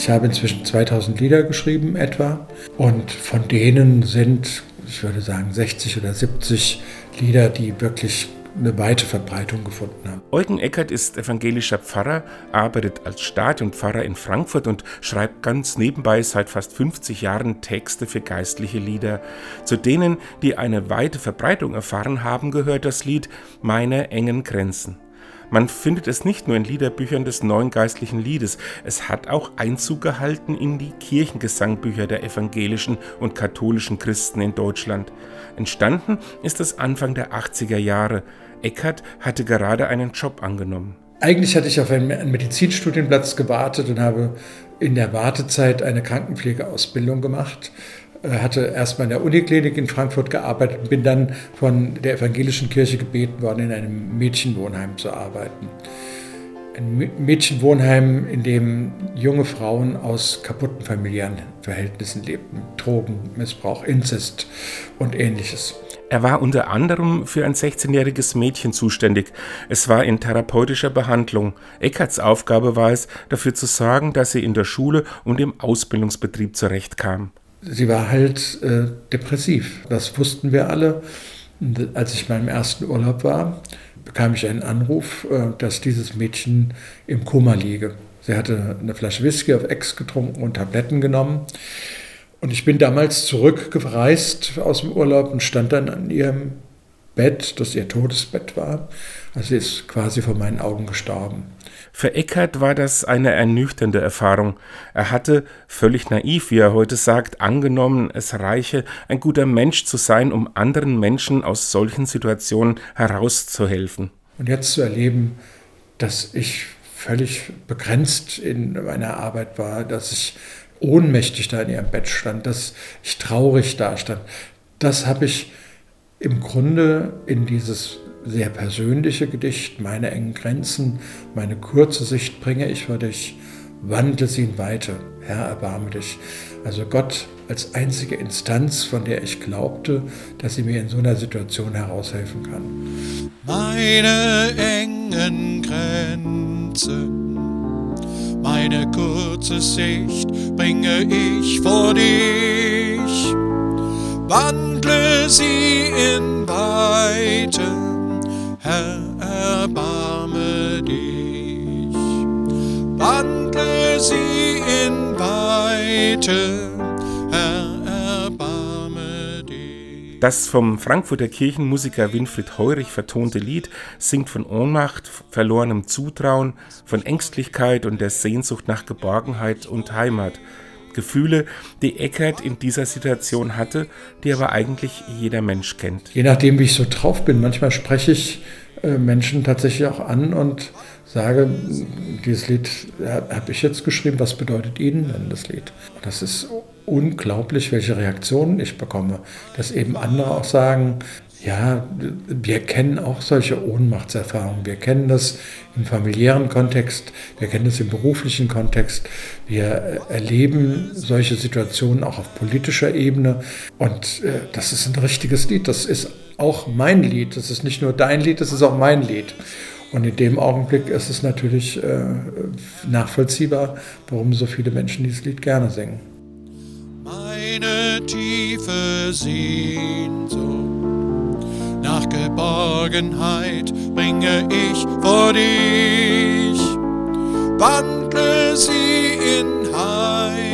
Ich habe inzwischen 2000 Lieder geschrieben etwa und von denen sind, ich würde sagen, 60 oder 70 Lieder, die wirklich eine weite Verbreitung gefunden haben. Eugen Eckert ist evangelischer Pfarrer, arbeitet als Stadionpfarrer in Frankfurt und schreibt ganz nebenbei seit fast 50 Jahren Texte für geistliche Lieder. Zu denen, die eine weite Verbreitung erfahren haben, gehört das Lied Meine engen Grenzen. Man findet es nicht nur in Liederbüchern des neuen geistlichen Liedes, es hat auch Einzug gehalten in die Kirchengesangbücher der evangelischen und katholischen Christen in Deutschland. Entstanden ist es Anfang der 80er Jahre. Eckert hatte gerade einen Job angenommen. Eigentlich hatte ich auf einen Medizinstudienplatz gewartet und habe in der Wartezeit eine Krankenpflegeausbildung gemacht. Äh, hatte erstmal in der Uniklinik in Frankfurt gearbeitet und bin dann von der evangelischen Kirche gebeten worden, in einem Mädchenwohnheim zu arbeiten. Ein Mädchenwohnheim, in dem junge Frauen aus kaputten familiären Verhältnissen lebten. Drogenmissbrauch, Inzest und ähnliches. Er war unter anderem für ein 16-jähriges Mädchen zuständig. Es war in therapeutischer Behandlung. Eckerts Aufgabe war es, dafür zu sorgen, dass sie in der Schule und im Ausbildungsbetrieb zurechtkam. Sie war halt äh, depressiv. Das wussten wir alle. Als ich meinem ersten Urlaub war, bekam ich einen Anruf, äh, dass dieses Mädchen im Koma liege. Sie hatte eine Flasche Whisky auf Ex getrunken und Tabletten genommen. Und ich bin damals zurückgereist aus dem Urlaub und stand dann an ihrem Bett, das ihr Todesbett war. Also sie ist quasi vor meinen Augen gestorben. Für Eckert war das eine ernüchternde Erfahrung. Er hatte, völlig naiv, wie er heute sagt, angenommen, es reiche, ein guter Mensch zu sein, um anderen Menschen aus solchen Situationen herauszuhelfen. Und jetzt zu erleben, dass ich völlig begrenzt in meiner Arbeit war, dass ich ohnmächtig da in ihrem Bett stand, dass ich traurig da stand. Das habe ich im Grunde in dieses sehr persönliche Gedicht, meine engen Grenzen, meine kurze Sicht bringe ich für dich, wandle sie in Weite, Herr, erbarme dich. Also Gott als einzige Instanz, von der ich glaubte, dass sie mir in so einer Situation heraushelfen kann. Meine engen Grenzen meine kurze Sicht bringe ich vor dich, wandle sie in Weite, Herr, erbarme dich, wandle sie in Weite, Das vom Frankfurter Kirchenmusiker Winfried Heurich vertonte Lied singt von Ohnmacht, verlorenem Zutrauen, von Ängstlichkeit und der Sehnsucht nach Geborgenheit und Heimat. Gefühle, die Eckert in dieser Situation hatte, die aber eigentlich jeder Mensch kennt. Je nachdem, wie ich so drauf bin, manchmal spreche ich äh, Menschen tatsächlich auch an und sage, dieses Lied habe ich jetzt geschrieben, was bedeutet Ihnen denn das Lied? Das ist unglaublich, welche Reaktionen ich bekomme. Dass eben andere auch sagen, ja, wir kennen auch solche Ohnmachtserfahrungen. Wir kennen das im familiären Kontext, wir kennen das im beruflichen Kontext. Wir erleben solche Situationen auch auf politischer Ebene. Und äh, das ist ein richtiges Lied. Das ist auch mein Lied. Das ist nicht nur dein Lied, das ist auch mein Lied. Und in dem Augenblick ist es natürlich äh, nachvollziehbar, warum so viele Menschen dieses Lied gerne singen eine tiefe Sehnsucht Geborgenheit bringe ich vor dich, wandle sie in Heimat.